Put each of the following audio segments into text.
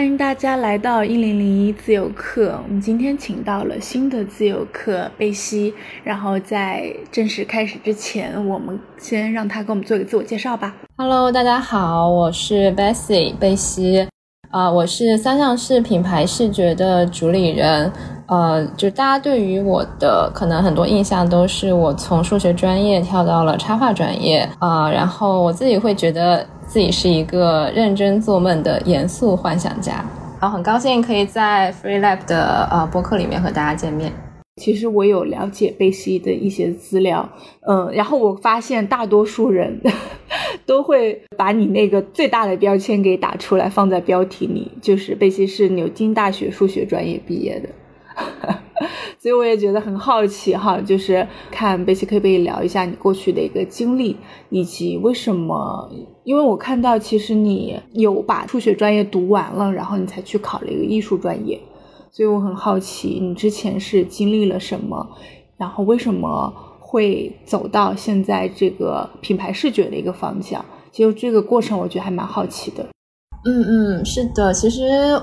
欢迎大家来到一零零一自由课。我们今天请到了新的自由课贝西，然后在正式开始之前，我们先让他给我们做一个自我介绍吧。Hello，大家好，我是 Bessie 贝西，啊，我是三项式品牌视觉的主理人。呃，就大家对于我的可能很多印象都是我从数学专业跳到了插画专业啊，然后我自己会觉得。自己是一个认真做梦的严肃幻想家，然后很高兴可以在 Free Lab 的呃播客里面和大家见面。其实我有了解贝西的一些资料，嗯，然后我发现大多数人 都会把你那个最大的标签给打出来，放在标题里，就是贝西是牛津大学数学专业毕业的。所以我也觉得很好奇哈，就是看贝西可不可以聊一下你过去的一个经历，以及为什么？因为我看到其实你有把数学专业读完了，然后你才去考了一个艺术专业，所以我很好奇你之前是经历了什么，然后为什么会走到现在这个品牌视觉的一个方向？其实这个过程我觉得还蛮好奇的。嗯嗯，是的，其实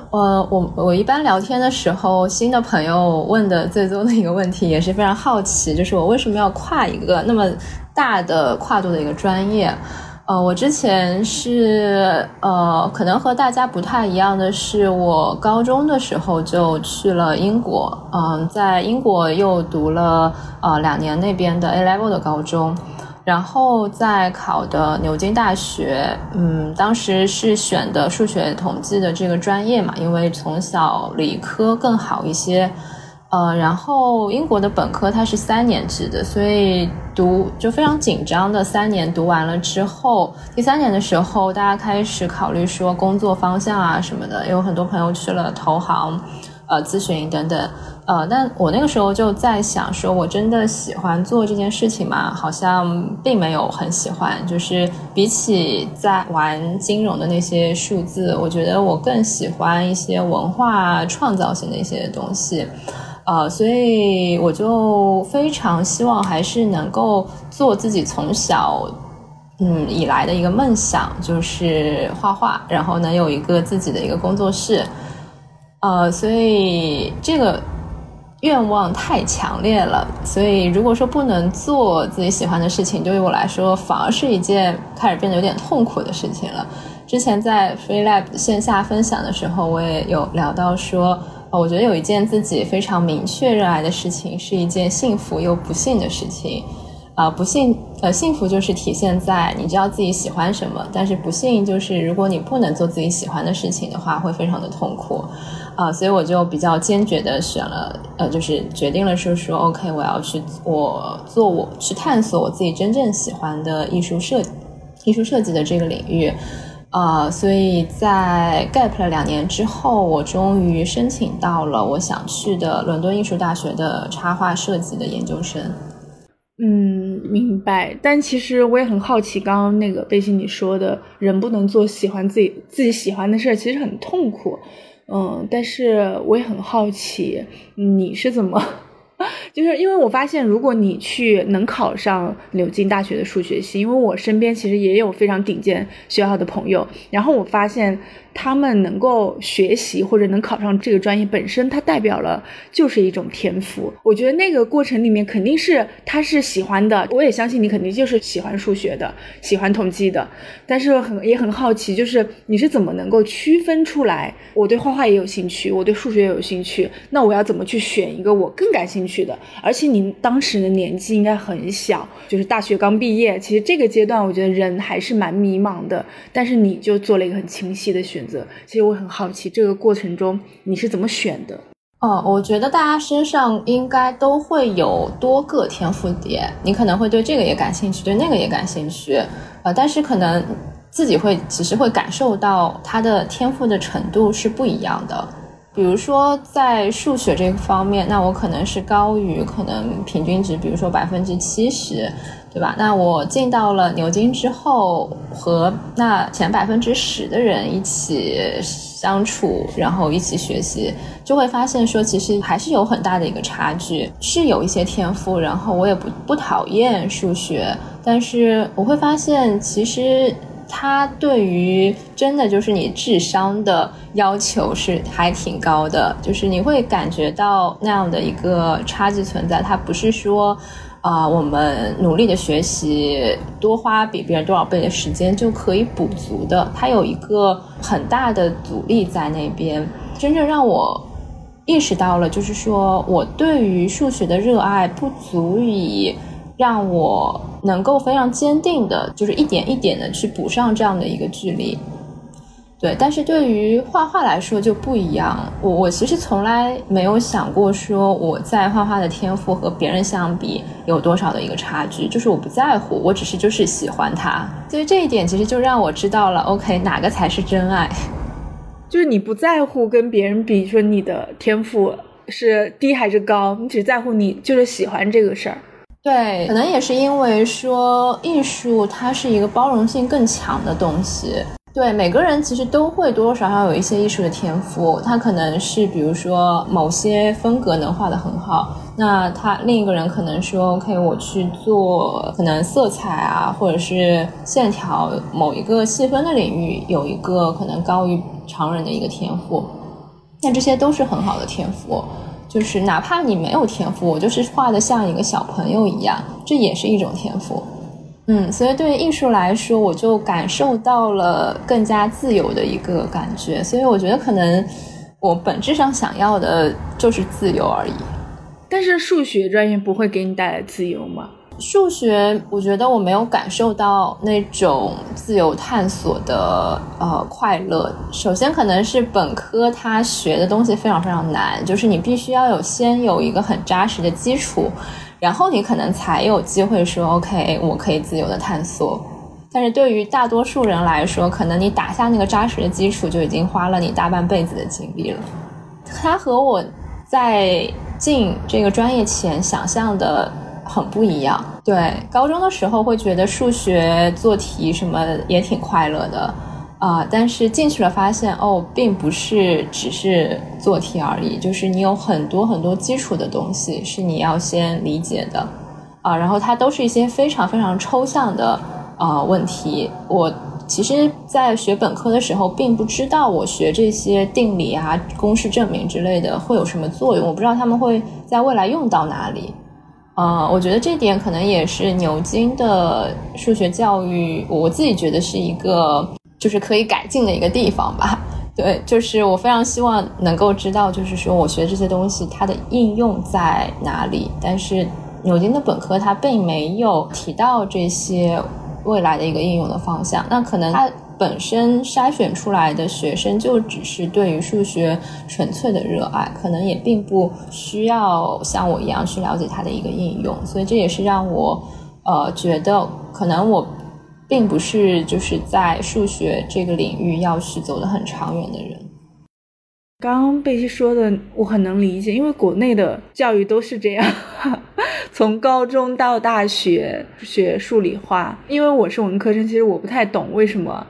呃，我我一般聊天的时候，新的朋友问的最多的一个问题，也是非常好奇，就是我为什么要跨一个那么大的跨度的一个专业？呃，我之前是呃，可能和大家不太一样的是，我高中的时候就去了英国，嗯，在英国又读了呃两年那边的 A level 的高中。然后再考的牛津大学，嗯，当时是选的数学统计的这个专业嘛，因为从小理科更好一些，呃，然后英国的本科它是三年制的，所以读就非常紧张的三年读完了之后，第三年的时候，大家开始考虑说工作方向啊什么的，有很多朋友去了投行。呃，咨询等等，呃，但我那个时候就在想，说我真的喜欢做这件事情吗？好像并没有很喜欢。就是比起在玩金融的那些数字，我觉得我更喜欢一些文化创造性的一些东西。呃，所以我就非常希望还是能够做自己从小嗯以来的一个梦想，就是画画，然后能有一个自己的一个工作室。呃，所以这个愿望太强烈了，所以如果说不能做自己喜欢的事情，对于我来说反而是一件开始变得有点痛苦的事情了。之前在 Free Lab 线下分享的时候，我也有聊到说，呃，我觉得有一件自己非常明确热爱的事情，是一件幸福又不幸的事情。啊，不幸呃，幸福就是体现在你知道自己喜欢什么，但是不幸就是如果你不能做自己喜欢的事情的话，会非常的痛苦。啊，所以我就比较坚决的选了，呃，就是决定了是说，OK，我要去我做我去探索我自己真正喜欢的艺术设艺术设计的这个领域，啊，所以在 gap 了两年之后，我终于申请到了我想去的伦敦艺术大学的插画设计的研究生。嗯，明白。但其实我也很好奇，刚刚那个贝西你说的人不能做喜欢自己自己喜欢的事儿，其实很痛苦。嗯，但是我也很好奇，你是怎么，就是因为我发现，如果你去能考上牛津大学的数学系，因为我身边其实也有非常顶尖学校的朋友，然后我发现。他们能够学习或者能考上这个专业，本身它代表了就是一种天赋。我觉得那个过程里面肯定是他是喜欢的，我也相信你肯定就是喜欢数学的，喜欢统计的。但是很也很好奇，就是你是怎么能够区分出来？我对画画也有兴趣，我对数学也有兴趣，那我要怎么去选一个我更感兴趣去的？而且您当时的年纪应该很小，就是大学刚毕业，其实这个阶段我觉得人还是蛮迷茫的。但是你就做了一个很清晰的选择。其实我很好奇，这个过程中你是怎么选的？哦，我觉得大家身上应该都会有多个天赋点，你可能会对这个也感兴趣，对那个也感兴趣，呃，但是可能自己会其实会感受到他的天赋的程度是不一样的。比如说在数学这个方面，那我可能是高于可能平均值，比如说百分之七十。对吧？那我进到了牛津之后，和那前百分之十的人一起相处，然后一起学习，就会发现说，其实还是有很大的一个差距。是有一些天赋，然后我也不不讨厌数学，但是我会发现，其实它对于真的就是你智商的要求是还挺高的，就是你会感觉到那样的一个差距存在。它不是说啊，我们努力的学习，多花比别人多少倍的时间就可以补足的，它有一个很大的阻力在那边。真正让我意识到了，就是说我对于数学的热爱不足以让我能够非常坚定的，就是一点一点的去补上这样的一个距离。对，但是对于画画来说就不一样。我我其实从来没有想过说我在画画的天赋和别人相比有多少的一个差距，就是我不在乎，我只是就是喜欢它。所以这一点其实就让我知道了，OK，哪个才是真爱。就是你不在乎跟别人比，说你的天赋是低还是高，你只在乎你就是喜欢这个事儿。对，可能也是因为说艺术它是一个包容性更强的东西。对，每个人其实都会多多少少有一些艺术的天赋，他可能是比如说某些风格能画得很好，那他另一个人可能说 OK，我去做可能色彩啊，或者是线条某一个细分的领域有一个可能高于。常人的一个天赋，那这些都是很好的天赋。就是哪怕你没有天赋，我就是画的像一个小朋友一样，这也是一种天赋。嗯，所以对于艺术来说，我就感受到了更加自由的一个感觉。所以我觉得可能我本质上想要的就是自由而已。但是数学专业不会给你带来自由吗？数学，我觉得我没有感受到那种自由探索的呃快乐。首先，可能是本科他学的东西非常非常难，就是你必须要有先有一个很扎实的基础，然后你可能才有机会说 OK，我可以自由的探索。但是对于大多数人来说，可能你打下那个扎实的基础就已经花了你大半辈子的精力了。他和我在进这个专业前想象的。很不一样，对，高中的时候会觉得数学做题什么也挺快乐的，啊，但是进去了发现哦，并不是只是做题而已，就是你有很多很多基础的东西是你要先理解的，啊，然后它都是一些非常非常抽象的啊问题。我其实，在学本科的时候，并不知道我学这些定理啊、公式证明之类的会有什么作用，我不知道他们会在未来用到哪里。呃，我觉得这点可能也是牛津的数学教育，我自己觉得是一个就是可以改进的一个地方吧。对，就是我非常希望能够知道，就是说我学这些东西它的应用在哪里。但是牛津的本科它并没有提到这些未来的一个应用的方向，那可能它。本身筛选出来的学生就只是对于数学纯粹的热爱，可能也并不需要像我一样去了解它的一个应用，所以这也是让我呃觉得可能我并不是就是在数学这个领域要去走得很长远的人。刚刚贝西说的我很能理解，因为国内的教育都是这样。从高中到大学学数理化，因为我是文科生，其实我不太懂为什么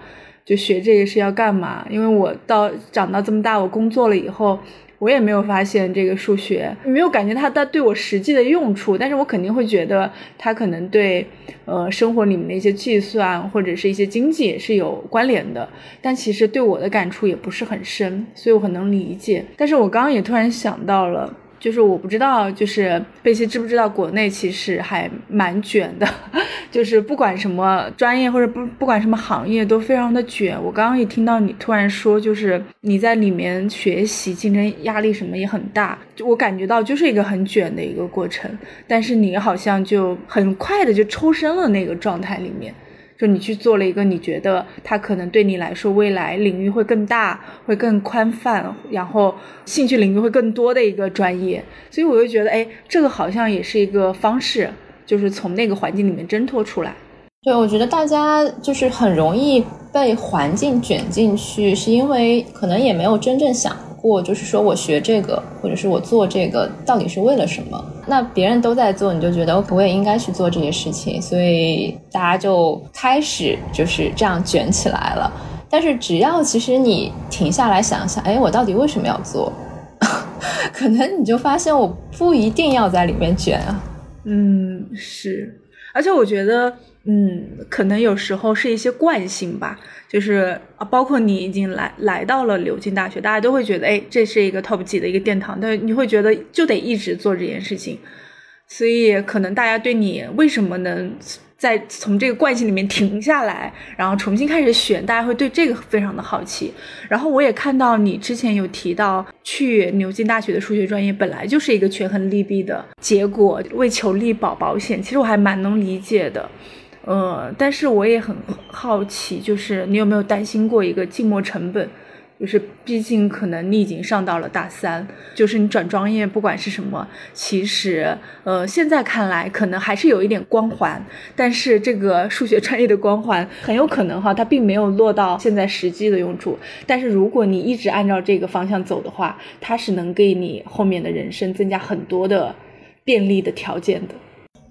就学这个是要干嘛。因为我到长到这么大，我工作了以后，我也没有发现这个数学，没有感觉它它对我实际的用处。但是我肯定会觉得它可能对呃生活里面的一些计算或者是一些经济是有关联的。但其实对我的感触也不是很深，所以我很能理解。但是我刚刚也突然想到了。就是我不知道，就是贝西知不知道，国内其实还蛮卷的，就是不管什么专业或者不不管什么行业都非常的卷。我刚刚一听到你突然说，就是你在里面学习，竞争压力什么也很大，就我感觉到就是一个很卷的一个过程。但是你好像就很快的就抽身了那个状态里面。就你去做了一个你觉得它可能对你来说未来领域会更大、会更宽泛，然后兴趣领域会更多的一个专业，所以我就觉得，哎，这个好像也是一个方式，就是从那个环境里面挣脱出来。对，我觉得大家就是很容易被环境卷进去，是因为可能也没有真正想。过就是说我学这个，或者是我做这个，到底是为了什么？那别人都在做，你就觉得我也应该去做这些事情，所以大家就开始就是这样卷起来了。但是只要其实你停下来想想，哎，我到底为什么要做？可能你就发现我不一定要在里面卷啊。嗯，是，而且我觉得。嗯，可能有时候是一些惯性吧，就是啊，包括你已经来来到了牛津大学，大家都会觉得，哎，这是一个 top 级的一个殿堂，但你会觉得就得一直做这件事情，所以可能大家对你为什么能。在从这个惯性里面停下来，然后重新开始选，大家会对这个非常的好奇。然后我也看到你之前有提到，去牛津大学的数学专业本来就是一个权衡利弊的结果，为求利保保险。其实我还蛮能理解的，呃，但是我也很好奇，就是你有没有担心过一个静默成本？就是，毕竟可能你已经上到了大三，就是你转专业，不管是什么，其实，呃，现在看来可能还是有一点光环，但是这个数学专业的光环很有可能哈，它并没有落到现在实际的用处。但是如果你一直按照这个方向走的话，它是能给你后面的人生增加很多的便利的条件的。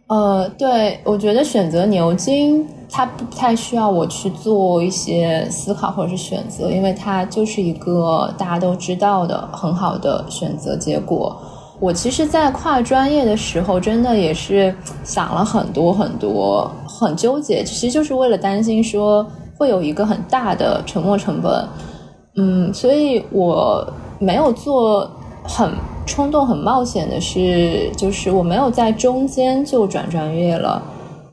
呃，对，我觉得选择牛津，它不太需要我去做一些思考或者是选择，因为它就是一个大家都知道的很好的选择结果。我其实，在跨专业的时候，真的也是想了很多很多，很纠结，其实就是为了担心说会有一个很大的沉没成本。嗯，所以我没有做很。冲动很冒险的是，就是我没有在中间就转专业了，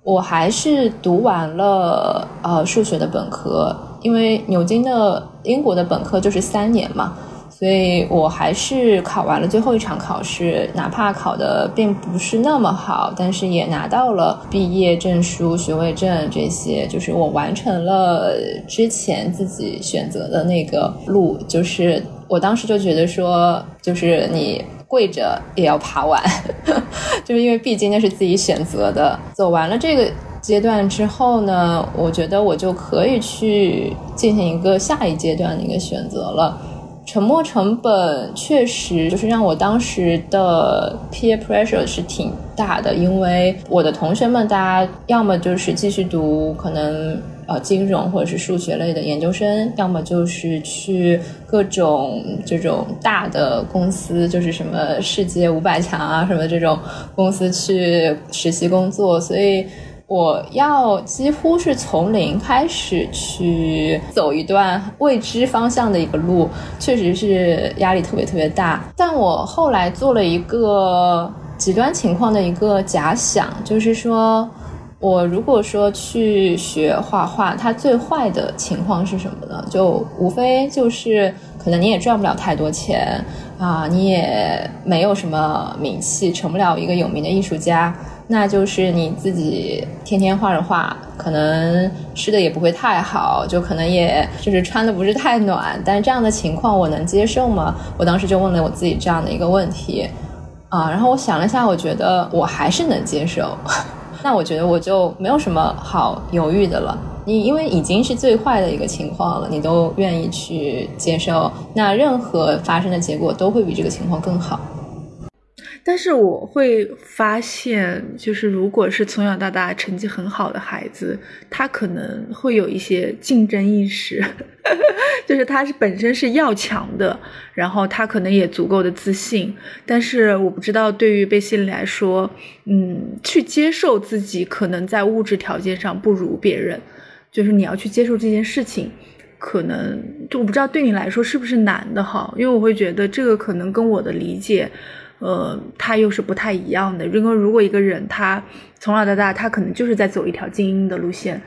我还是读完了呃数学的本科，因为牛津的英国的本科就是三年嘛，所以我还是考完了最后一场考试，哪怕考的并不是那么好，但是也拿到了毕业证书、学位证这些，就是我完成了之前自己选择的那个路，就是。我当时就觉得说，就是你跪着也要爬完，就是因为毕竟那是自己选择的。走完了这个阶段之后呢，我觉得我就可以去进行一个下一阶段的一个选择了。沉没成本确实就是让我当时的 peer pressure 是挺大的，因为我的同学们大家要么就是继续读可能。呃，金融或者是数学类的研究生，要么就是去各种这种大的公司，就是什么世界五百强啊，什么这种公司去实习工作。所以我要几乎是从零开始去走一段未知方向的一个路，确实是压力特别特别大。但我后来做了一个极端情况的一个假想，就是说。我如果说去学画画，它最坏的情况是什么呢？就无非就是可能你也赚不了太多钱啊，你也没有什么名气，成不了一个有名的艺术家。那就是你自己天天画着画，可能吃的也不会太好，就可能也就是穿的不是太暖。但这样的情况我能接受吗？我当时就问了我自己这样的一个问题啊，然后我想了一下，我觉得我还是能接受。那我觉得我就没有什么好犹豫的了。你因为已经是最坏的一个情况了，你都愿意去接受，那任何发生的结果都会比这个情况更好。但是我会发现，就是如果是从小到大成绩很好的孩子，他可能会有一些竞争意识，就是他是本身是要强的，然后他可能也足够的自信。但是我不知道对于贝西里来说，嗯，去接受自己可能在物质条件上不如别人，就是你要去接受这件事情，可能就我不知道对你来说是不是难的哈，因为我会觉得这个可能跟我的理解。呃，他又是不太一样的。如果如果一个人他从小到大，他可能就是在走一条精英的路线，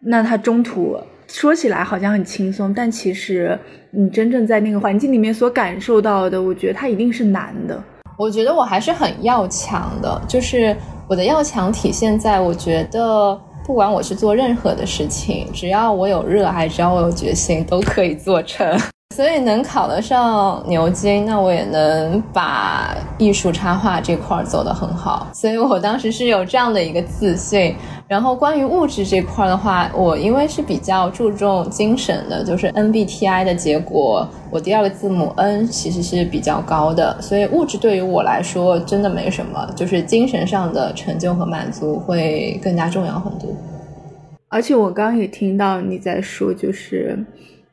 那他中途说起来好像很轻松，但其实你真正在那个环境里面所感受到的，我觉得他一定是难的。我觉得我还是很要强的，就是我的要强体现在，我觉得不管我去做任何的事情，只要我有热爱，只要我有决心，都可以做成。所以能考得上牛津，那我也能把艺术插画这块走得很好。所以我当时是有这样的一个自信。然后关于物质这块的话，我因为是比较注重精神的，就是 MBTI 的结果，我第二个字母 N 其实是比较高的，所以物质对于我来说真的没什么，就是精神上的成就和满足会更加重要很多。而且我刚刚也听到你在说，就是。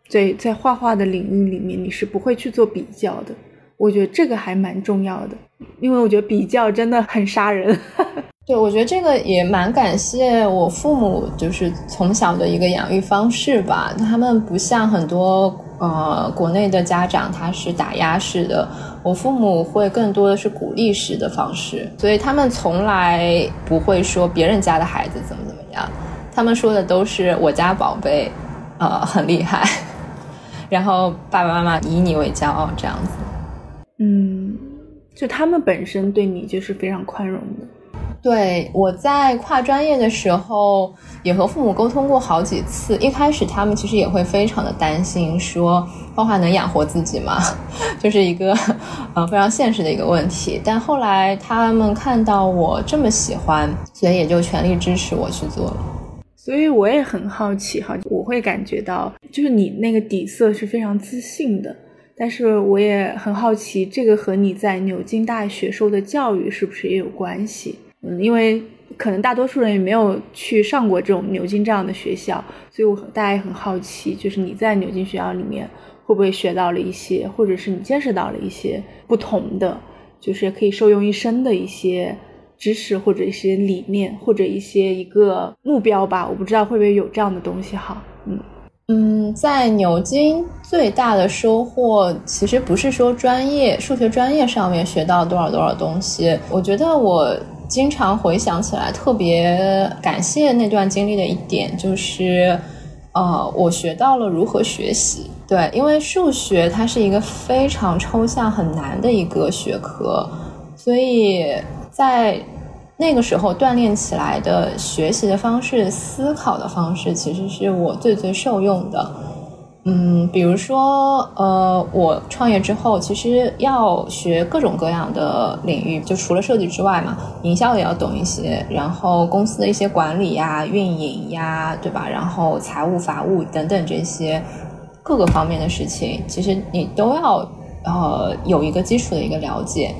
在在画画的领域里面，你是不会去做比较的。我觉得这个还蛮重要的，因为我觉得比较真的很杀人。对，我觉得这个也蛮感谢我父母，就是从小的一个养育方式吧。他们不像很多呃国内的家长，他是打压式的，我父母会更多的是鼓励式的方式，所以他们从来不会说别人家的孩子怎么怎么样，他们说的都是我家宝贝，呃，很厉害，然后爸爸妈妈以你为骄傲这样子。嗯，就他们本身对你就是非常宽容的。对，我在跨专业的时候也和父母沟通过好几次。一开始他们其实也会非常的担心，说画画能养活自己吗？就是一个呃非常现实的一个问题。但后来他们看到我这么喜欢，所以也就全力支持我去做了。所以我也很好奇哈，我会感觉到就是你那个底色是非常自信的，但是我也很好奇，这个和你在牛津大学受的教育是不是也有关系？嗯，因为可能大多数人也没有去上过这种牛津这样的学校，所以我大家也很好奇，就是你在牛津学校里面会不会学到了一些，或者是你见识到了一些不同的，就是可以受用一生的一些知识或者一些理念或者一些一个目标吧？我不知道会不会有这样的东西哈。嗯嗯，在牛津最大的收获其实不是说专业数学专业上面学到多少多少东西，我觉得我。经常回想起来，特别感谢那段经历的一点就是，呃，我学到了如何学习。对，因为数学它是一个非常抽象、很难的一个学科，所以在那个时候锻炼起来的学习的方式、思考的方式，其实是我最最受用的。嗯，比如说，呃，我创业之后，其实要学各种各样的领域，就除了设计之外嘛，营销也要懂一些，然后公司的一些管理呀、运营呀，对吧？然后财务、法务等等这些各个方面的事情，其实你都要呃有一个基础的一个了解。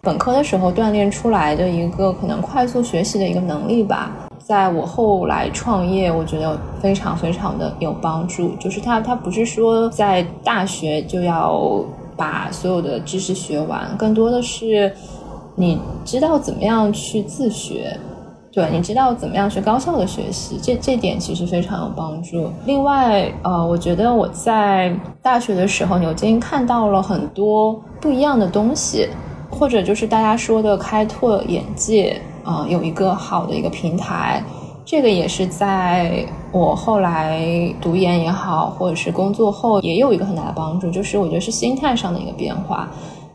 本科的时候锻炼出来的一个可能快速学习的一个能力吧。在我后来创业，我觉得非常非常的有帮助。就是他，他不是说在大学就要把所有的知识学完，更多的是你知道怎么样去自学，对，你知道怎么样去高效的学习，这这点其实非常有帮助。另外，呃，我觉得我在大学的时候，牛津看到了很多不一样的东西，或者就是大家说的开拓眼界。啊，有一个好的一个平台，这个也是在我后来读研也好，或者是工作后也有一个很大的帮助，就是我觉得是心态上的一个变化。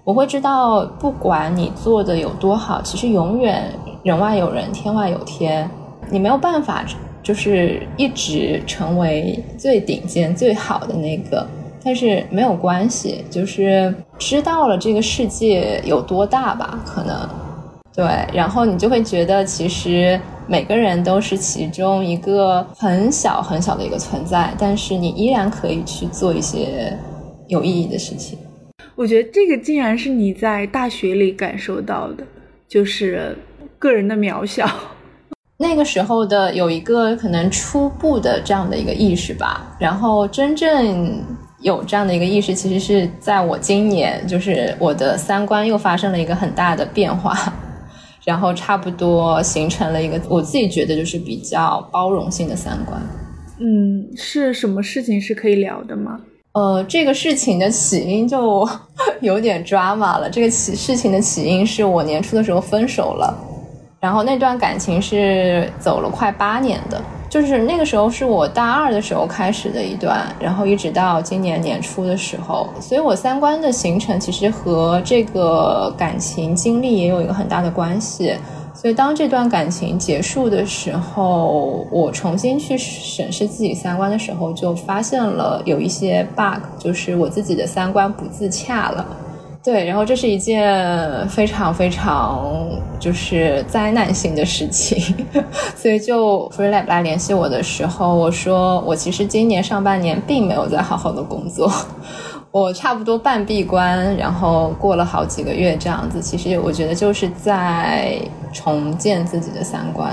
我会知道，不管你做的有多好，其实永远人外有人，天外有天，你没有办法就是一直成为最顶尖、最好的那个。但是没有关系，就是知道了这个世界有多大吧，可能。对，然后你就会觉得，其实每个人都是其中一个很小很小的一个存在，但是你依然可以去做一些有意义的事情。我觉得这个竟然是你在大学里感受到的，就是个人的渺小。那个时候的有一个可能初步的这样的一个意识吧，然后真正有这样的一个意识，其实是在我今年，就是我的三观又发生了一个很大的变化。然后差不多形成了一个我自己觉得就是比较包容性的三观。嗯，是什么事情是可以聊的吗？呃，这个事情的起因就 有点抓马了。这个起事情的起因是我年初的时候分手了，然后那段感情是走了快八年的。就是那个时候是我大二的时候开始的一段，然后一直到今年年初的时候，所以我三观的形成其实和这个感情经历也有一个很大的关系。所以当这段感情结束的时候，我重新去审视自己三观的时候，就发现了有一些 bug，就是我自己的三观不自洽了。对，然后这是一件非常非常就是灾难性的事情，所以就 FreeLab 来联系我的时候，我说我其实今年上半年并没有在好好的工作，我差不多半闭关，然后过了好几个月这样子，其实我觉得就是在重建自己的三观。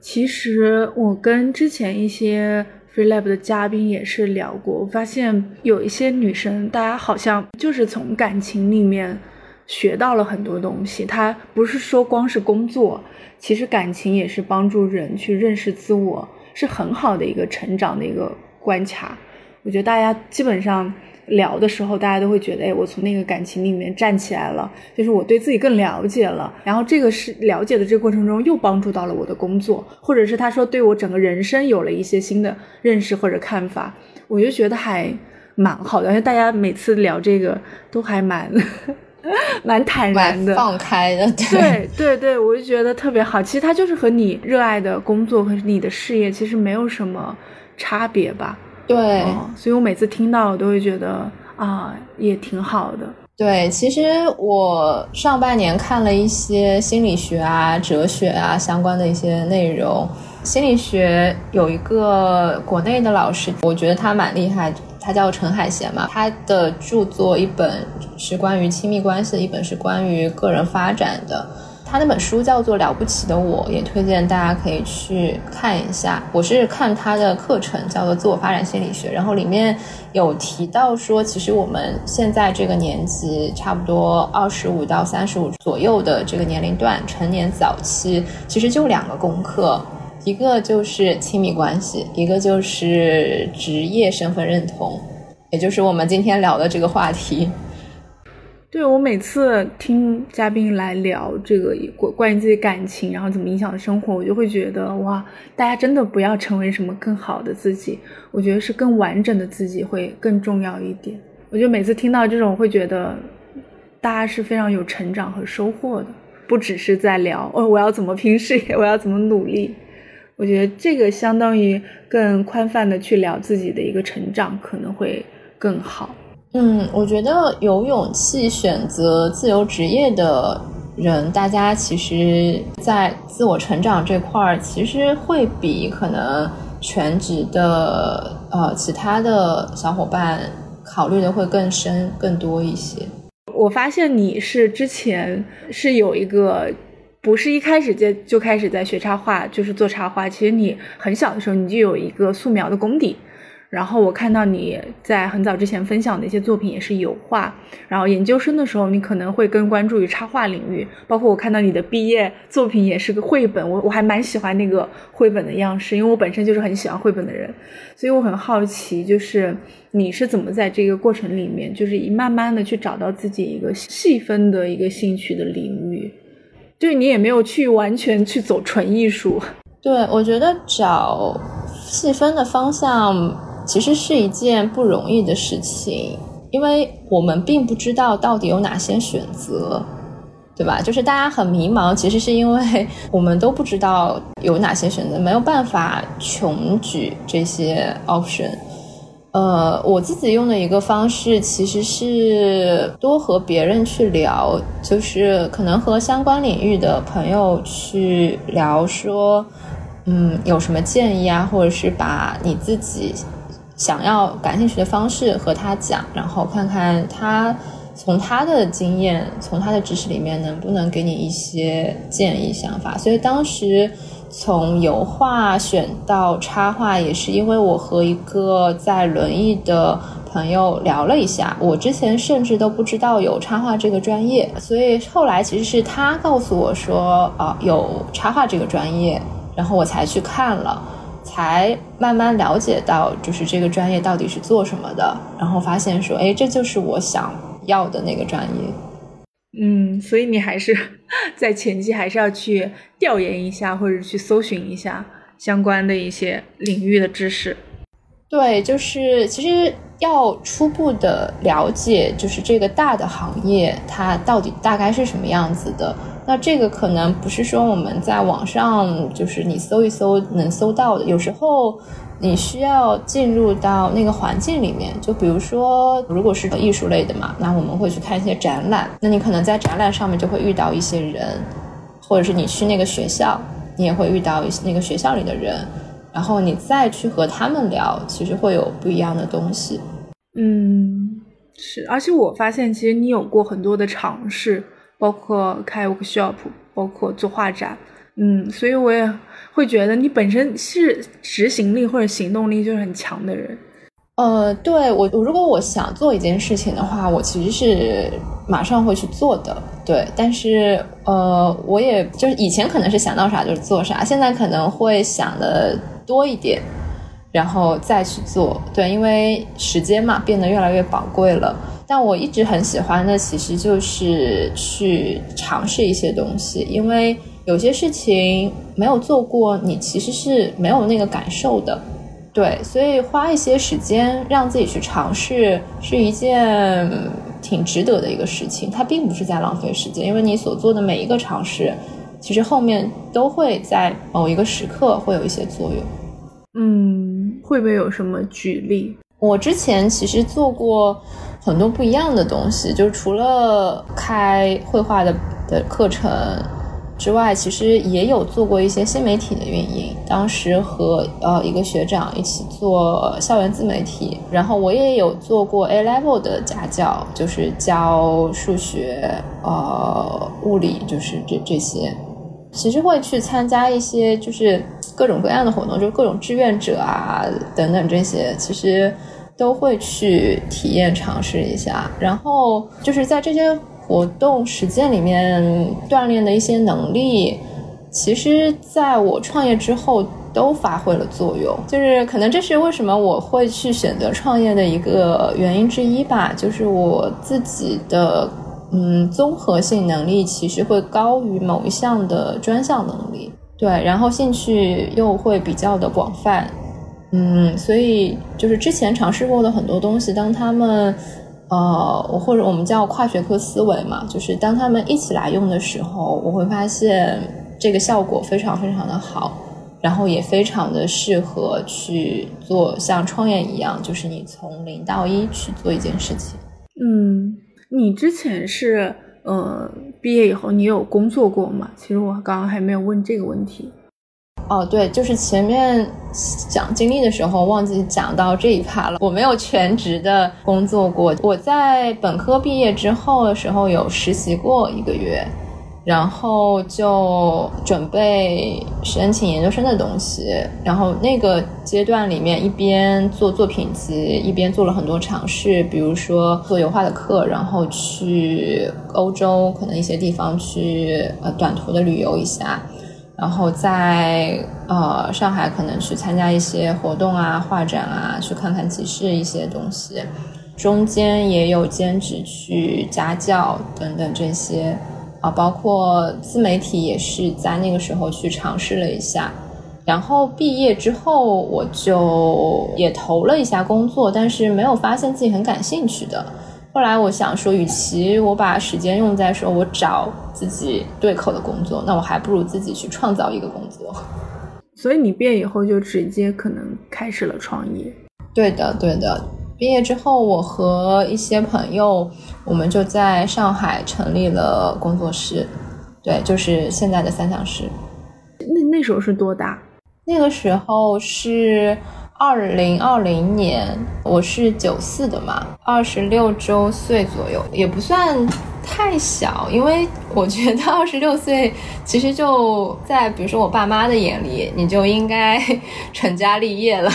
其实我跟之前一些。Free Lab 的嘉宾也是聊过，我发现有一些女生，大家好像就是从感情里面学到了很多东西。她不是说光是工作，其实感情也是帮助人去认识自我，是很好的一个成长的一个关卡。我觉得大家基本上。聊的时候，大家都会觉得，哎，我从那个感情里面站起来了，就是我对自己更了解了。然后这个是了解的这个过程中，又帮助到了我的工作，或者是他说对我整个人生有了一些新的认识或者看法，我就觉得还蛮好的。而且大家每次聊这个都还蛮 蛮坦然的，放开的，对对对，我就觉得特别好。其实他就是和你热爱的工作和你的事业其实没有什么差别吧。对，所以我每次听到，我都会觉得啊，也挺好的。对，其实我上半年看了一些心理学啊、哲学啊相关的一些内容。心理学有一个国内的老师，我觉得他蛮厉害，他叫陈海贤嘛。他的著作一本是关于亲密关系的，一本是关于个人发展的。他那本书叫做《了不起的我》，也推荐大家可以去看一下。我是看他的课程，叫做《自我发展心理学》，然后里面有提到说，其实我们现在这个年纪，差不多二十五到三十五左右的这个年龄段，成年早期，其实就两个功课，一个就是亲密关系，一个就是职业身份认同，也就是我们今天聊的这个话题。对我每次听嘉宾来聊这个关关于自己感情，然后怎么影响生活，我就会觉得哇，大家真的不要成为什么更好的自己，我觉得是更完整的自己会更重要一点。我觉得每次听到这种，会觉得大家是非常有成长和收获的，不只是在聊哦，我要怎么拼事业，我要怎么努力。我觉得这个相当于更宽泛的去聊自己的一个成长，可能会更好。嗯，我觉得有勇气选择自由职业的人，大家其实，在自我成长这块儿，其实会比可能全职的呃其他的小伙伴考虑的会更深更多一些。我发现你是之前是有一个，不是一开始就就开始在学插画，就是做插画。其实你很小的时候，你就有一个素描的功底。然后我看到你在很早之前分享的一些作品也是油画，然后研究生的时候你可能会更关注于插画领域，包括我看到你的毕业作品也是个绘本，我我还蛮喜欢那个绘本的样式，因为我本身就是很喜欢绘本的人，所以我很好奇，就是你是怎么在这个过程里面，就是一慢慢的去找到自己一个细分的一个兴趣的领域，就是你也没有去完全去走纯艺术。对，我觉得找细分的方向。其实是一件不容易的事情，因为我们并不知道到底有哪些选择，对吧？就是大家很迷茫，其实是因为我们都不知道有哪些选择，没有办法穷举这些 option。呃，我自己用的一个方式其实是多和别人去聊，就是可能和相关领域的朋友去聊，说，嗯，有什么建议啊，或者是把你自己。想要感兴趣的方式和他讲，然后看看他从他的经验、从他的知识里面能不能给你一些建议、想法。所以当时从油画选到插画，也是因为我和一个在轮椅的朋友聊了一下。我之前甚至都不知道有插画这个专业，所以后来其实是他告诉我说啊有插画这个专业，然后我才去看了。才慢慢了解到，就是这个专业到底是做什么的，然后发现说，哎，这就是我想要的那个专业。嗯，所以你还是在前期还是要去调研一下，或者去搜寻一下相关的一些领域的知识。对，就是其实要初步的了解，就是这个大的行业它到底大概是什么样子的。那这个可能不是说我们在网上就是你搜一搜能搜到的，有时候你需要进入到那个环境里面。就比如说，如果是艺术类的嘛，那我们会去看一些展览，那你可能在展览上面就会遇到一些人，或者是你去那个学校，你也会遇到一些那个学校里的人，然后你再去和他们聊，其实会有不一样的东西。嗯，是，而且我发现其实你有过很多的尝试。包括开 workshop，包括做画展，嗯，所以我也会觉得你本身是执行力或者行动力就是很强的人。呃，对我，如果我想做一件事情的话，我其实是马上会去做的。对，但是呃，我也就是以前可能是想到啥就是做啥，现在可能会想的多一点，然后再去做。对，因为时间嘛变得越来越宝贵了。但我一直很喜欢的其实就是去尝试一些东西，因为有些事情没有做过，你其实是没有那个感受的。对，所以花一些时间让自己去尝试是一件挺值得的一个事情。它并不是在浪费时间，因为你所做的每一个尝试，其实后面都会在某一个时刻会有一些作用。嗯，会不会有什么举例？我之前其实做过很多不一样的东西，就是除了开绘画的的课程。之外，其实也有做过一些新媒体的运营。当时和呃一个学长一起做校园自媒体，然后我也有做过 A level 的家教，就是教数学、呃物理，就是这这些。其实会去参加一些就是各种各样的活动，就是各种志愿者啊等等这些，其实都会去体验尝试一下。然后就是在这些。活动实践里面锻炼的一些能力，其实在我创业之后都发挥了作用。就是可能这是为什么我会去选择创业的一个原因之一吧。就是我自己的嗯综合性能力其实会高于某一项的专项能力。对，然后兴趣又会比较的广泛。嗯，所以就是之前尝试过的很多东西，当他们。呃，我或者我们叫跨学科思维嘛，就是当他们一起来用的时候，我会发现这个效果非常非常的好，然后也非常的适合去做像创业一样，就是你从零到一去做一件事情。嗯，你之前是呃毕业以后你有工作过吗？其实我刚刚还没有问这个问题。哦，对，就是前面讲经历的时候忘记讲到这一趴了。我没有全职的工作过，我在本科毕业之后的时候有实习过一个月，然后就准备申请研究生的东西。然后那个阶段里面，一边做作品集，一边做了很多尝试，比如说做油画的课，然后去欧洲可能一些地方去呃短途的旅游一下。然后在呃上海可能去参加一些活动啊、画展啊，去看看集市一些东西，中间也有兼职去家教等等这些啊，包括自媒体也是在那个时候去尝试了一下。然后毕业之后，我就也投了一下工作，但是没有发现自己很感兴趣的。后来我想说，与其我把时间用在说我找自己对口的工作，那我还不如自己去创造一个工作。所以你毕业以后就直接可能开始了创业。对的，对的。毕业之后，我和一些朋友，我们就在上海成立了工作室。对，就是现在的三项室。那那时候是多大？那个时候是。二零二零年，我是九四的嘛，二十六周岁左右，也不算太小，因为我觉得 二十六岁其实就在比如说我爸妈的眼里，你就应该 成家立业了。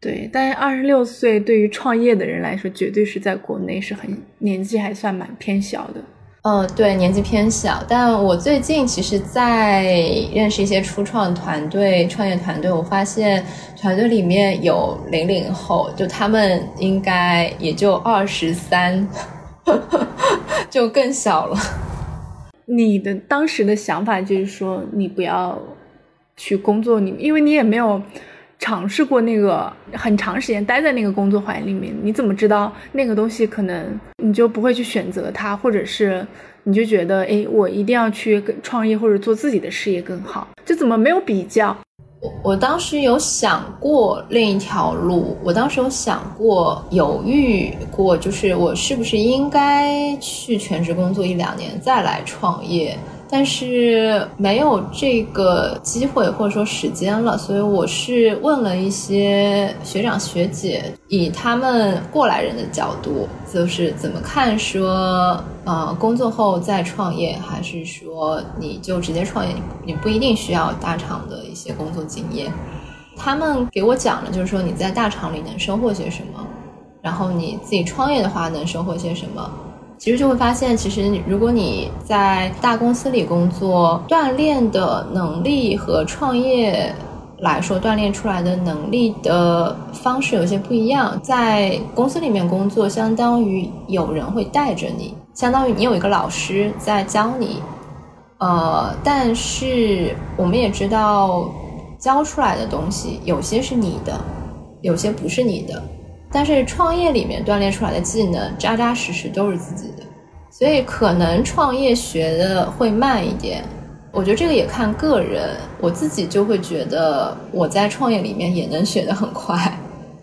对，但是二十六岁对于创业的人来说，绝对是在国内是很年纪还算蛮偏小的。嗯，对，年纪偏小，但我最近其实，在认识一些初创团队、创业团队，我发现团队里面有零零后，就他们应该也就二十三，就更小了。你的当时的想法就是说，你不要去工作，你因为你也没有。尝试过那个很长时间待在那个工作环境里面，你怎么知道那个东西可能你就不会去选择它，或者是你就觉得哎，我一定要去创业或者做自己的事业更好？就怎么没有比较？我我当时有想过另一条路，我当时有想过犹豫过，就是我是不是应该去全职工作一两年再来创业。但是没有这个机会或者说时间了，所以我是问了一些学长学姐，以他们过来人的角度，就是怎么看说，呃，工作后再创业，还是说你就直接创业，你不一定需要大厂的一些工作经验。他们给我讲了，就是说你在大厂里能收获些什么，然后你自己创业的话能收获些什么。其实就会发现，其实如果你在大公司里工作，锻炼的能力和创业来说，锻炼出来的能力的方式有些不一样。在公司里面工作，相当于有人会带着你，相当于你有一个老师在教你。呃，但是我们也知道，教出来的东西有些是你的，有些不是你的。但是创业里面锻炼出来的技能，扎扎实实都是自己的，所以可能创业学的会慢一点。我觉得这个也看个人，我自己就会觉得我在创业里面也能学得很快。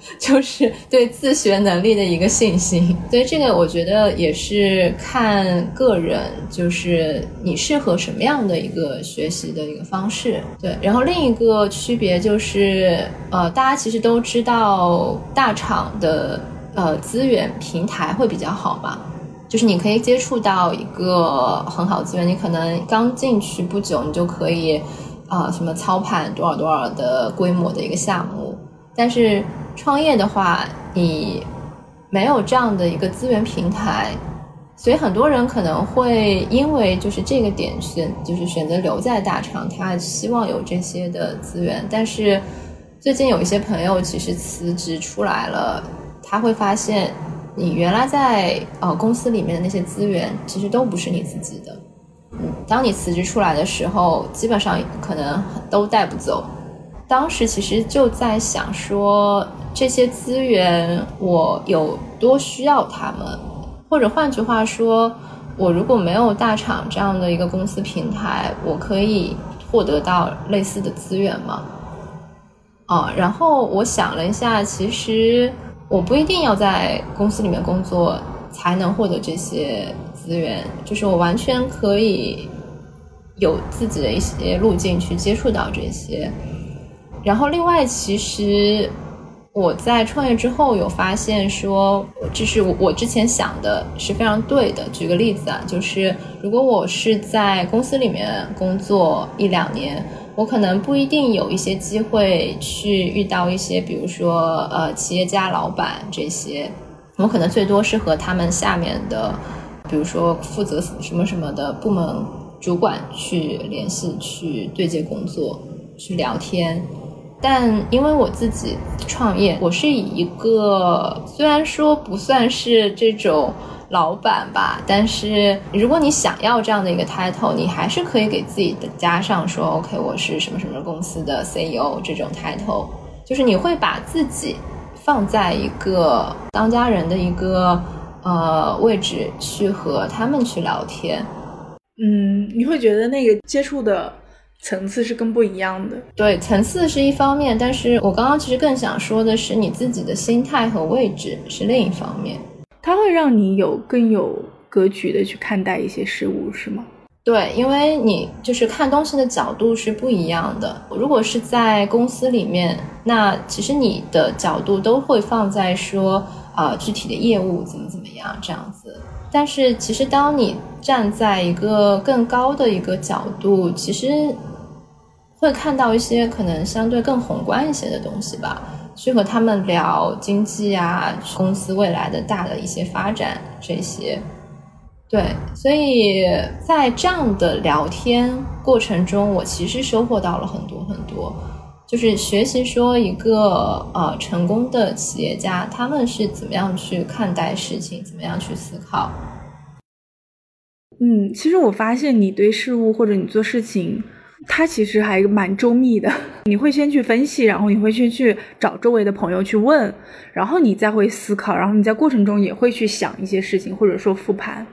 就是对自学能力的一个信心，所以这个我觉得也是看个人，就是你适合什么样的一个学习的一个方式。对，然后另一个区别就是，呃，大家其实都知道大厂的呃资源平台会比较好嘛，就是你可以接触到一个很好的资源，你可能刚进去不久，你就可以啊什么操盘多少多少的规模的一个项目，但是。创业的话，你没有这样的一个资源平台，所以很多人可能会因为就是这个点选，就是选择留在大厂，他希望有这些的资源。但是最近有一些朋友其实辞职出来了，他会发现你原来在呃公司里面的那些资源其实都不是你自己的。嗯，当你辞职出来的时候，基本上可能都带不走。当时其实就在想说。这些资源我有多需要他们，或者换句话说，我如果没有大厂这样的一个公司平台，我可以获得到类似的资源吗？啊，然后我想了一下，其实我不一定要在公司里面工作才能获得这些资源，就是我完全可以有自己的一些路径去接触到这些。然后另外，其实。我在创业之后有发现说，这是我我之前想的是非常对的。举个例子啊，就是如果我是在公司里面工作一两年，我可能不一定有一些机会去遇到一些，比如说呃企业家老板这些，我可能最多是和他们下面的，比如说负责什么什么的部门主管去联系、去对接工作、去聊天。但因为我自己创业，我是以一个虽然说不算是这种老板吧，但是如果你想要这样的一个 title，你还是可以给自己的加上说 OK，我是什么什么公司的 CEO 这种 title，就是你会把自己放在一个当家人的一个呃位置去和他们去聊天，嗯，你会觉得那个接触的。层次是更不一样的，对，层次是一方面，但是我刚刚其实更想说的是，你自己的心态和位置是另一方面，它会让你有更有格局的去看待一些事物，是吗？对，因为你就是看东西的角度是不一样的。如果是在公司里面，那其实你的角度都会放在说，啊，具体的业务怎么怎么样这样子。但是其实当你站在一个更高的一个角度，其实。会看到一些可能相对更宏观一些的东西吧，去和他们聊经济啊，公司未来的大的一些发展这些。对，所以在这样的聊天过程中，我其实收获到了很多很多，就是学习说一个呃成功的企业家他们是怎么样去看待事情，怎么样去思考。嗯，其实我发现你对事物或者你做事情。他其实还蛮周密的，你会先去分析，然后你会先去找周围的朋友去问，然后你再会思考，然后你在过程中也会去想一些事情，或者说复盘。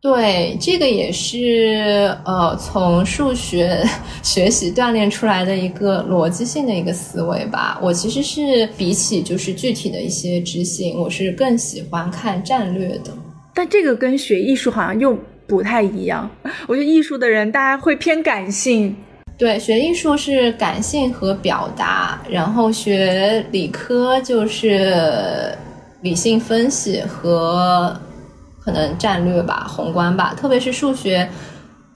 对，这个也是呃从数学学习锻炼出来的一个逻辑性的一个思维吧。我其实是比起就是具体的一些执行，我是更喜欢看战略的。但这个跟学艺术好像又不太一样。我觉得艺术的人大家会偏感性。对，学艺术是感性和表达，然后学理科就是理性分析和可能战略吧、宏观吧。特别是数学，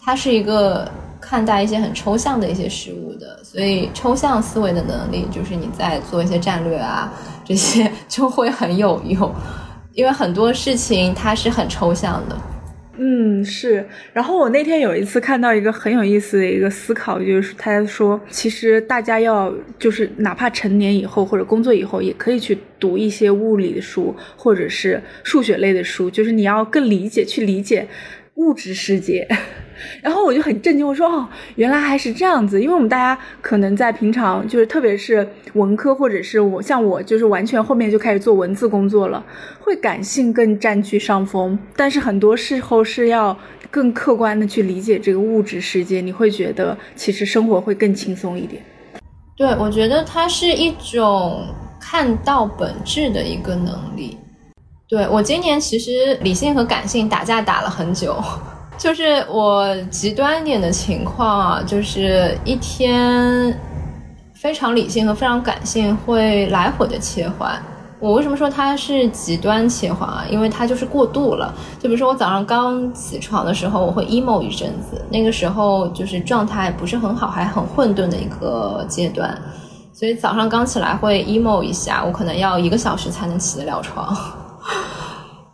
它是一个看待一些很抽象的一些事物的，所以抽象思维的能力就是你在做一些战略啊这些 就会很有用，因为很多事情它是很抽象的。嗯，是。然后我那天有一次看到一个很有意思的一个思考，就是他说，其实大家要就是哪怕成年以后或者工作以后，也可以去读一些物理的书或者是数学类的书，就是你要更理解去理解物质世界。然后我就很震惊，我说哦，原来还是这样子。因为我们大家可能在平常就是特别是文科或者是我像我就是完全后面就开始做文字工作了，会感性更占据上风。但是很多时候是要更客观的去理解这个物质世界，你会觉得其实生活会更轻松一点。对，我觉得它是一种看到本质的一个能力。对我今年其实理性和感性打架打了很久。就是我极端一点的情况啊，就是一天非常理性和非常感性会来回的切换。我为什么说它是极端切换啊？因为它就是过度了。就比如说我早上刚起床的时候，我会 emo 一阵子，那个时候就是状态不是很好，还很混沌的一个阶段，所以早上刚起来会 emo 一下，我可能要一个小时才能起得了床。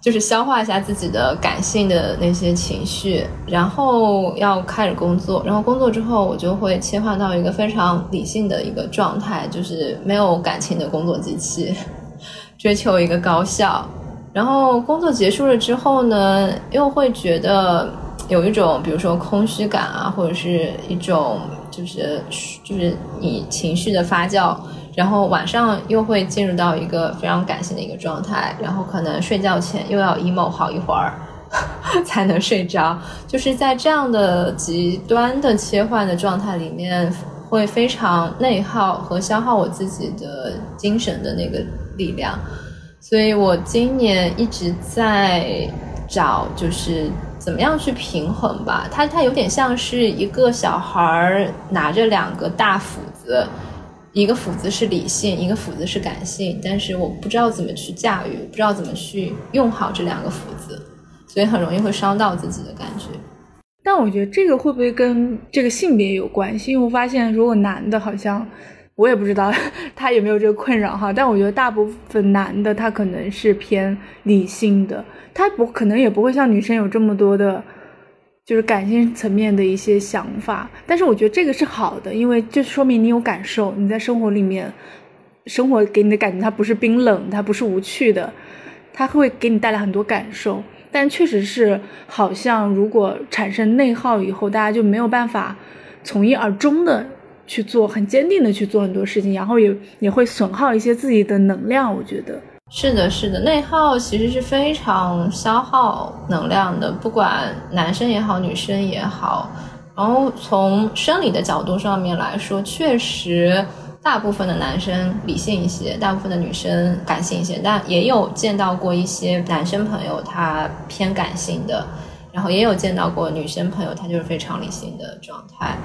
就是消化一下自己的感性的那些情绪，然后要开始工作。然后工作之后，我就会切换到一个非常理性的一个状态，就是没有感情的工作机器，追求一个高效。然后工作结束了之后呢，又会觉得有一种，比如说空虚感啊，或者是一种就是就是你情绪的发酵。然后晚上又会进入到一个非常感性的一个状态，然后可能睡觉前又要 emo 好一会儿 才能睡着，就是在这样的极端的切换的状态里面，会非常内耗和消耗我自己的精神的那个力量，所以我今年一直在找，就是怎么样去平衡吧。它它有点像是一个小孩拿着两个大斧子。一个斧子是理性，一个斧子是感性，但是我不知道怎么去驾驭，不知道怎么去用好这两个斧子，所以很容易会伤到自己的感觉。但我觉得这个会不会跟这个性别有关系？因为我发现，如果男的，好像我也不知道 他有没有这个困扰哈。但我觉得大部分男的他可能是偏理性的，他不可能也不会像女生有这么多的。就是感性层面的一些想法，但是我觉得这个是好的，因为这说明你有感受，你在生活里面，生活给你的感觉它不是冰冷，它不是无趣的，它会给你带来很多感受。但确实是，好像如果产生内耗以后，大家就没有办法从一而终的去做，很坚定的去做很多事情，然后也也会损耗一些自己的能量。我觉得。是的，是的，内耗其实是非常消耗能量的，不管男生也好，女生也好。然后从生理的角度上面来说，确实大部分的男生理性一些，大部分的女生感性一些。但也有见到过一些男生朋友他偏感性的，然后也有见到过女生朋友他就是非常理性的状态。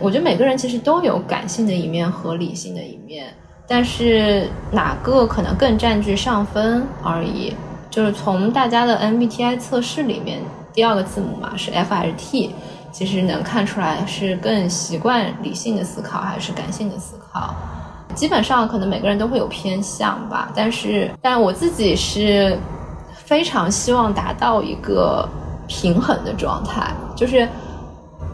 我觉得每个人其实都有感性的一面和理性的一面。但是哪个可能更占据上分而已，就是从大家的 MBTI 测试里面，第二个字母嘛是 F 还是 T，其实能看出来是更习惯理性的思考还是感性的思考。基本上可能每个人都会有偏向吧，但是但我自己是非常希望达到一个平衡的状态，就是。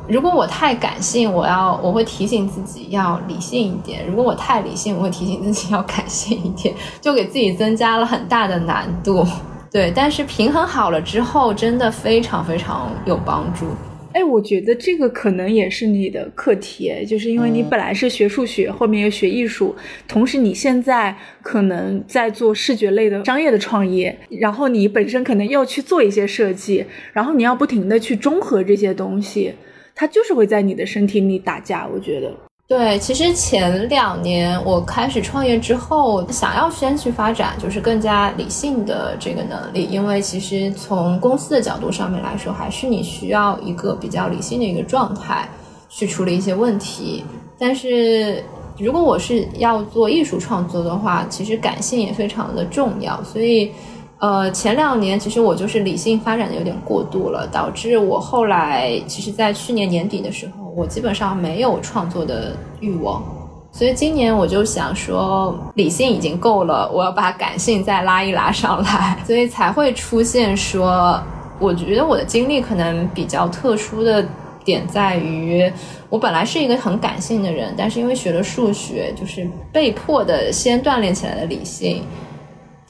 如果我太感性，我要我会提醒自己要理性一点；如果我太理性，我会提醒自己要感性一点，就给自己增加了很大的难度。对，但是平衡好了之后，真的非常非常有帮助。哎，我觉得这个可能也是你的课题，就是因为你本来是学数学，后面又学艺术，同时你现在可能在做视觉类的商业的创业，然后你本身可能要去做一些设计，然后你要不停的去中和这些东西。它就是会在你的身体里打架，我觉得。对，其实前两年我开始创业之后，想要先去发展就是更加理性的这个能力，因为其实从公司的角度上面来说，还是你需要一个比较理性的一个状态去处理一些问题。但是如果我是要做艺术创作的话，其实感性也非常的重要，所以。呃，前两年其实我就是理性发展的有点过度了，导致我后来其实，在去年年底的时候，我基本上没有创作的欲望。所以今年我就想说，理性已经够了，我要把感性再拉一拉上来，所以才会出现说，我觉得我的经历可能比较特殊的点在于，我本来是一个很感性的人，但是因为学了数学，就是被迫的先锻炼起来的理性。